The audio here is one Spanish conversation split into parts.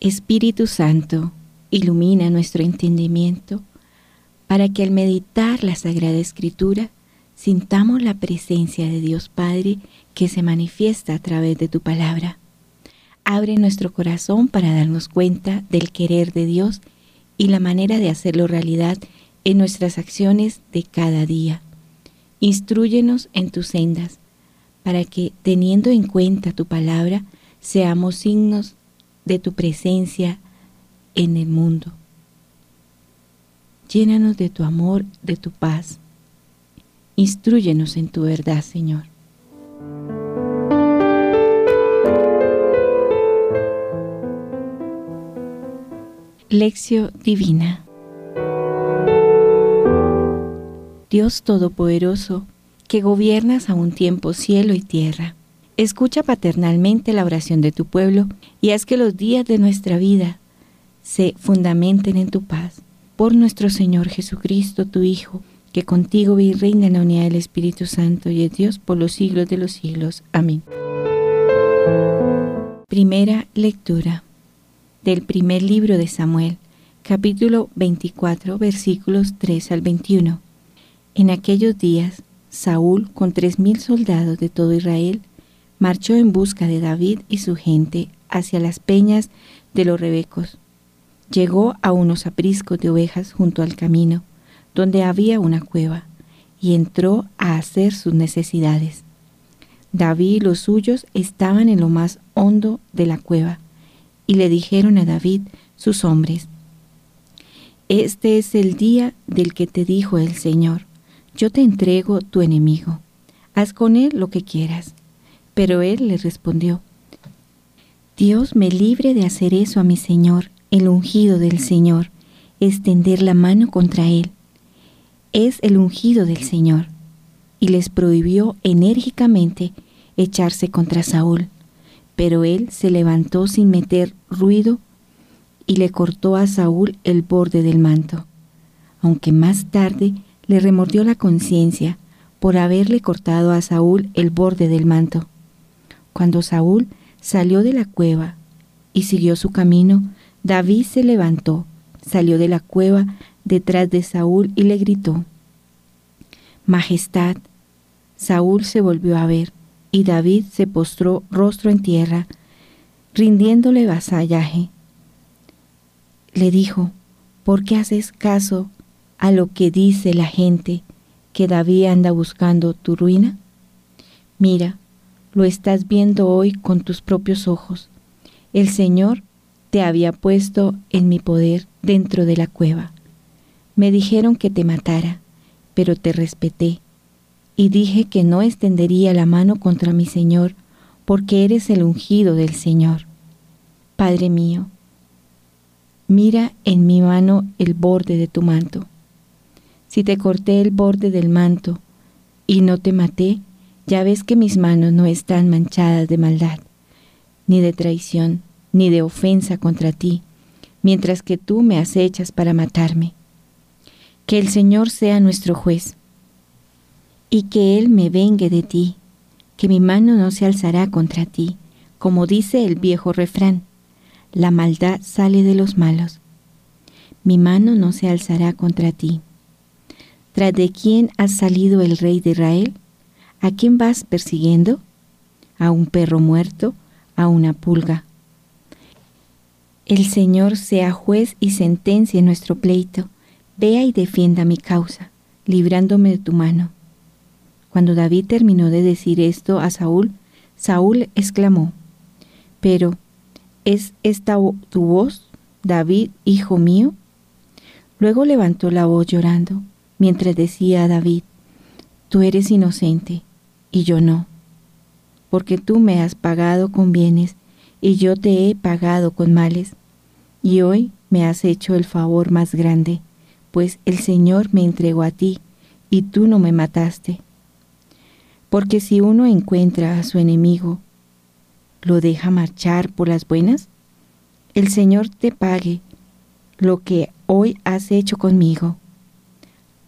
Espíritu Santo, ilumina nuestro entendimiento para que al meditar la Sagrada Escritura sintamos la presencia de Dios Padre que se manifiesta a través de tu palabra. Abre nuestro corazón para darnos cuenta del querer de Dios y la manera de hacerlo realidad en nuestras acciones de cada día. Instrúyenos en tus sendas, para que, teniendo en cuenta tu palabra, seamos signos de tu presencia en el mundo. Llénanos de tu amor, de tu paz. Instruyenos en tu verdad, Señor. Lección Divina Dios Todopoderoso, que gobiernas a un tiempo cielo y tierra, escucha paternalmente la oración de tu pueblo y haz que los días de nuestra vida se fundamenten en tu paz. Por nuestro Señor Jesucristo, tu Hijo, que contigo vive y reina en la unidad del Espíritu Santo y es Dios por los siglos de los siglos. Amén. Primera lectura del primer libro de Samuel, capítulo 24, versículos 3 al 21. En aquellos días, Saúl, con tres mil soldados de todo Israel, marchó en busca de David y su gente hacia las peñas de los Rebecos. Llegó a unos apriscos de ovejas junto al camino, donde había una cueva, y entró a hacer sus necesidades. David y los suyos estaban en lo más hondo de la cueva, y le dijeron a David sus hombres, Este es el día del que te dijo el Señor yo te entrego tu enemigo, haz con él lo que quieras. Pero él le respondió, Dios me libre de hacer eso a mi Señor, el ungido del Señor, extender la mano contra él. Es el ungido del Señor. Y les prohibió enérgicamente echarse contra Saúl. Pero él se levantó sin meter ruido y le cortó a Saúl el borde del manto. Aunque más tarde le remordió la conciencia por haberle cortado a Saúl el borde del manto. Cuando Saúl salió de la cueva y siguió su camino, David se levantó, salió de la cueva detrás de Saúl y le gritó, Majestad. Saúl se volvió a ver y David se postró rostro en tierra, rindiéndole vasallaje. Le dijo, ¿por qué haces caso a lo que dice la gente que David anda buscando tu ruina? Mira, lo estás viendo hoy con tus propios ojos. El Señor te había puesto en mi poder dentro de la cueva. Me dijeron que te matara, pero te respeté y dije que no extendería la mano contra mi Señor, porque eres el ungido del Señor. Padre mío, mira en mi mano el borde de tu manto si te corté el borde del manto y no te maté, ya ves que mis manos no están manchadas de maldad, ni de traición, ni de ofensa contra ti, mientras que tú me acechas para matarme. Que el Señor sea nuestro juez, y que Él me vengue de ti, que mi mano no se alzará contra ti, como dice el viejo refrán, la maldad sale de los malos. Mi mano no se alzará contra ti. ¿Tras de quién ha salido el rey de Israel? ¿A quién vas persiguiendo? ¿A un perro muerto? ¿A una pulga? El Señor sea juez y sentencia en nuestro pleito. Vea y defienda mi causa, librándome de tu mano. Cuando David terminó de decir esto a Saúl, Saúl exclamó, Pero, ¿es esta tu voz, David, hijo mío? Luego levantó la voz llorando mientras decía a David, tú eres inocente y yo no, porque tú me has pagado con bienes y yo te he pagado con males, y hoy me has hecho el favor más grande, pues el Señor me entregó a ti y tú no me mataste. Porque si uno encuentra a su enemigo, ¿lo deja marchar por las buenas? El Señor te pague lo que hoy has hecho conmigo.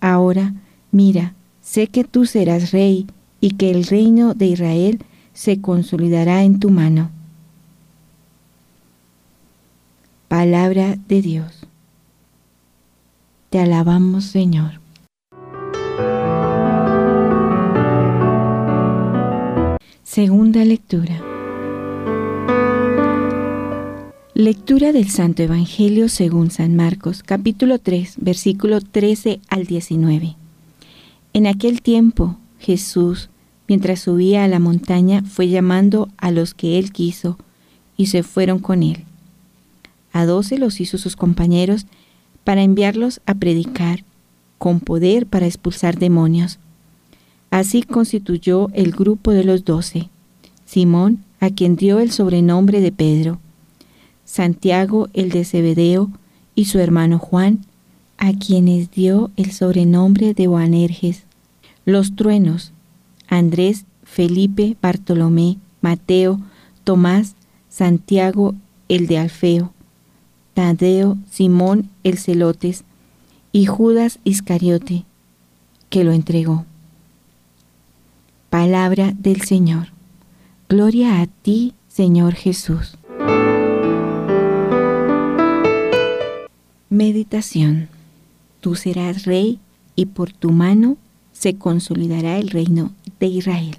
Ahora, mira, sé que tú serás rey y que el reino de Israel se consolidará en tu mano. Palabra de Dios. Te alabamos, Señor. Segunda lectura. Lectura del Santo Evangelio según San Marcos, capítulo 3, versículo 13 al 19. En aquel tiempo, Jesús, mientras subía a la montaña, fue llamando a los que él quiso, y se fueron con él. A doce los hizo sus compañeros para enviarlos a predicar, con poder para expulsar demonios. Así constituyó el grupo de los doce. Simón, a quien dio el sobrenombre de Pedro, Santiago el de Zebedeo y su hermano Juan, a quienes dio el sobrenombre de Boanerges, los truenos, Andrés, Felipe, Bartolomé, Mateo, Tomás, Santiago el de Alfeo, Tadeo, Simón el Celotes y Judas Iscariote, que lo entregó. Palabra del Señor. Gloria a ti, Señor Jesús. Meditación. Tú serás rey y por tu mano se consolidará el reino de Israel.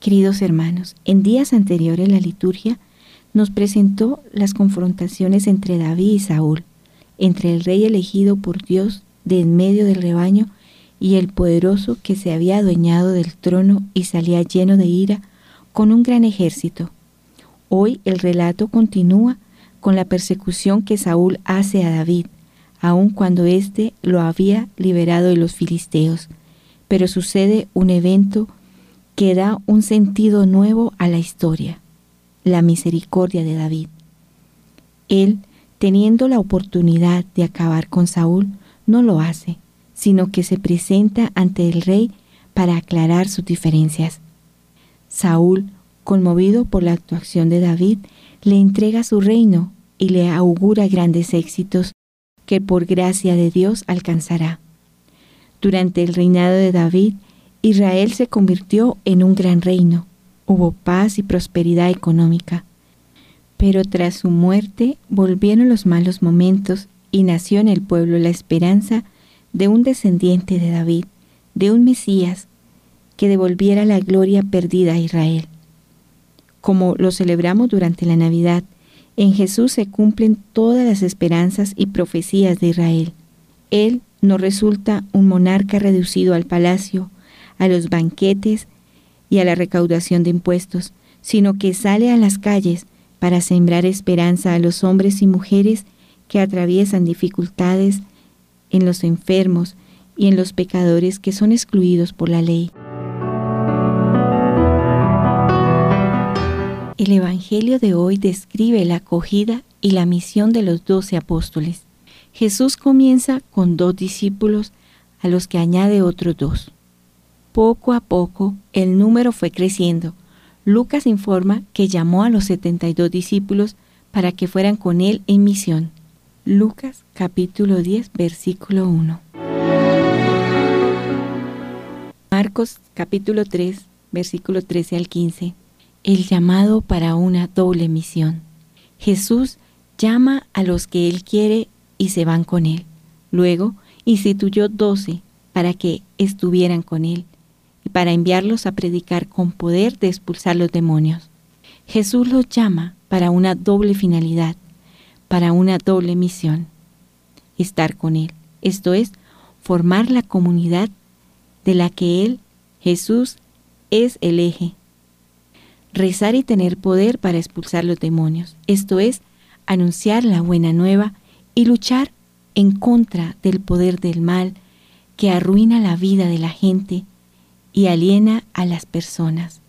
Queridos hermanos, en días anteriores la liturgia nos presentó las confrontaciones entre David y Saúl, entre el rey elegido por Dios de en medio del rebaño y el poderoso que se había adueñado del trono y salía lleno de ira con un gran ejército. Hoy el relato continúa con la persecución que Saúl hace a David, aun cuando éste lo había liberado de los filisteos. Pero sucede un evento que da un sentido nuevo a la historia, la misericordia de David. Él, teniendo la oportunidad de acabar con Saúl, no lo hace, sino que se presenta ante el rey para aclarar sus diferencias. Saúl, conmovido por la actuación de David, le entrega su reino y le augura grandes éxitos que por gracia de Dios alcanzará. Durante el reinado de David, Israel se convirtió en un gran reino. Hubo paz y prosperidad económica. Pero tras su muerte volvieron los malos momentos y nació en el pueblo la esperanza de un descendiente de David, de un Mesías que devolviera la gloria perdida a Israel. Como lo celebramos durante la Navidad, en Jesús se cumplen todas las esperanzas y profecías de Israel. Él no resulta un monarca reducido al palacio, a los banquetes y a la recaudación de impuestos, sino que sale a las calles para sembrar esperanza a los hombres y mujeres que atraviesan dificultades en los enfermos y en los pecadores que son excluidos por la ley. El Evangelio de hoy describe la acogida y la misión de los doce apóstoles. Jesús comienza con dos discípulos a los que añade otros dos. Poco a poco el número fue creciendo. Lucas informa que llamó a los 72 discípulos para que fueran con él en misión. Lucas capítulo 10 versículo 1. Marcos capítulo 3 versículo 13 al 15 el llamado para una doble misión. Jesús llama a los que Él quiere y se van con Él. Luego instituyó doce para que estuvieran con Él y para enviarlos a predicar con poder de expulsar los demonios. Jesús los llama para una doble finalidad, para una doble misión. Estar con Él, esto es, formar la comunidad de la que Él, Jesús, es el eje rezar y tener poder para expulsar los demonios, esto es, anunciar la buena nueva y luchar en contra del poder del mal que arruina la vida de la gente y aliena a las personas.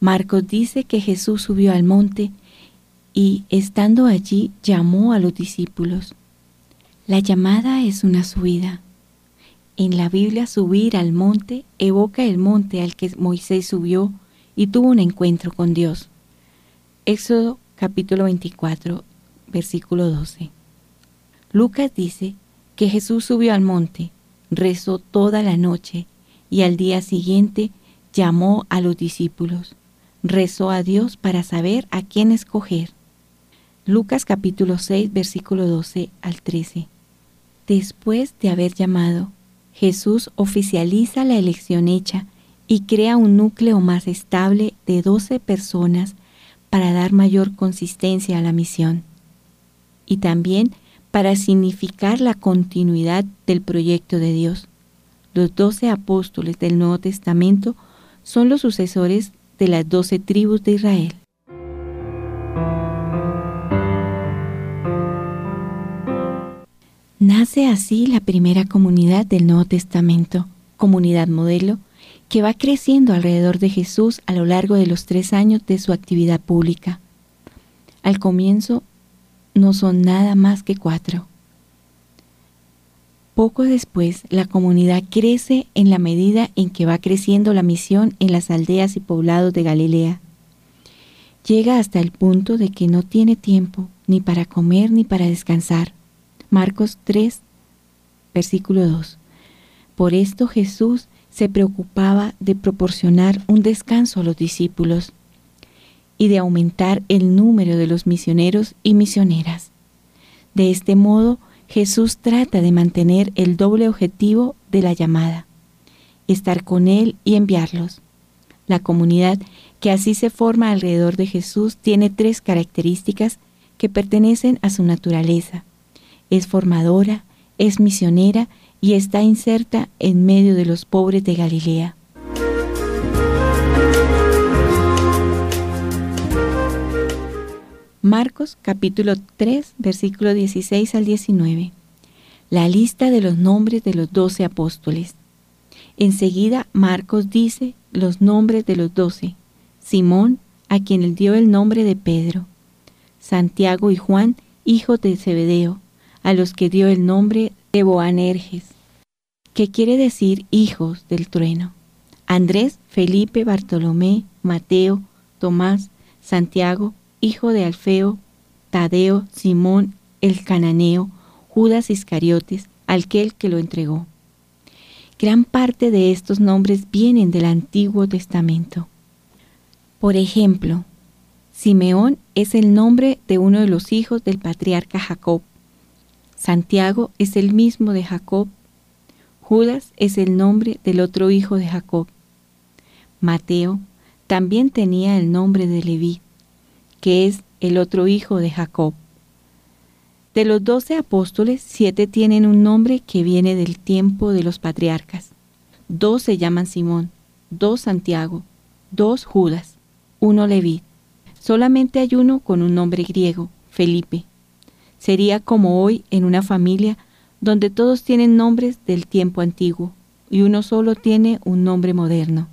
Marcos dice que Jesús subió al monte y estando allí llamó a los discípulos. La llamada es una subida. En la Biblia subir al monte evoca el monte al que Moisés subió y tuvo un encuentro con Dios. Éxodo capítulo 24, versículo 12. Lucas dice que Jesús subió al monte, rezó toda la noche y al día siguiente llamó a los discípulos, rezó a Dios para saber a quién escoger. Lucas capítulo 6, versículo 12 al 13. Después de haber llamado, Jesús oficializa la elección hecha y crea un núcleo más estable de 12 personas para dar mayor consistencia a la misión y también para significar la continuidad del proyecto de Dios. Los doce apóstoles del Nuevo Testamento son los sucesores de las doce tribus de Israel. Nace así la primera comunidad del Nuevo Testamento, comunidad modelo, que va creciendo alrededor de Jesús a lo largo de los tres años de su actividad pública. Al comienzo no son nada más que cuatro. Poco después, la comunidad crece en la medida en que va creciendo la misión en las aldeas y poblados de Galilea. Llega hasta el punto de que no tiene tiempo ni para comer ni para descansar. Marcos 3, versículo 2. Por esto Jesús se preocupaba de proporcionar un descanso a los discípulos y de aumentar el número de los misioneros y misioneras. De este modo, Jesús trata de mantener el doble objetivo de la llamada, estar con Él y enviarlos. La comunidad que así se forma alrededor de Jesús tiene tres características que pertenecen a su naturaleza. Es formadora, es misionera y está inserta en medio de los pobres de Galilea. Marcos capítulo 3 versículo 16 al 19. La lista de los nombres de los doce apóstoles. Enseguida Marcos dice los nombres de los doce. Simón, a quien él dio el nombre de Pedro. Santiago y Juan, hijos de Zebedeo, a los que dio el nombre de Boanerges, que quiere decir hijos del trueno. Andrés, Felipe, Bartolomé, Mateo, Tomás, Santiago, hijo de Alfeo, Tadeo, Simón el cananeo, Judas Iscariotes, aquel que lo entregó. Gran parte de estos nombres vienen del Antiguo Testamento. Por ejemplo, Simeón es el nombre de uno de los hijos del patriarca Jacob. Santiago es el mismo de Jacob. Judas es el nombre del otro hijo de Jacob. Mateo también tenía el nombre de Leví que es el otro hijo de Jacob. De los doce apóstoles, siete tienen un nombre que viene del tiempo de los patriarcas. Dos se llaman Simón, dos Santiago, dos Judas, uno Leví. Solamente hay uno con un nombre griego, Felipe. Sería como hoy en una familia donde todos tienen nombres del tiempo antiguo y uno solo tiene un nombre moderno.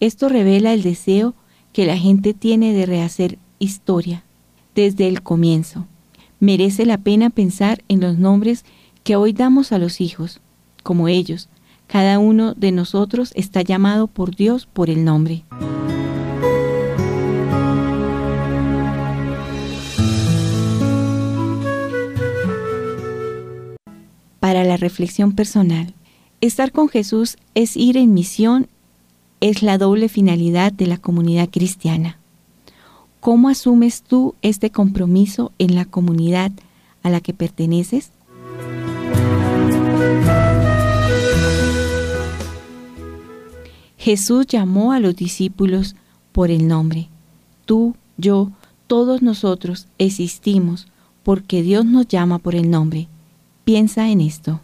Esto revela el deseo que la gente tiene de rehacer historia desde el comienzo. Merece la pena pensar en los nombres que hoy damos a los hijos, como ellos. Cada uno de nosotros está llamado por Dios por el nombre. Reflexión personal, estar con Jesús es ir en misión, es la doble finalidad de la comunidad cristiana. ¿Cómo asumes tú este compromiso en la comunidad a la que perteneces? Jesús llamó a los discípulos por el nombre. Tú, yo, todos nosotros existimos porque Dios nos llama por el nombre. Piensa en esto.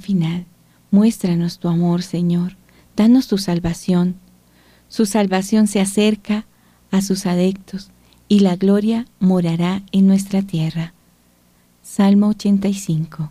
Final. Muéstranos tu amor, Señor danos tu salvación. Su salvación se acerca a sus adeptos y la gloria morará en nuestra tierra. Salmo 85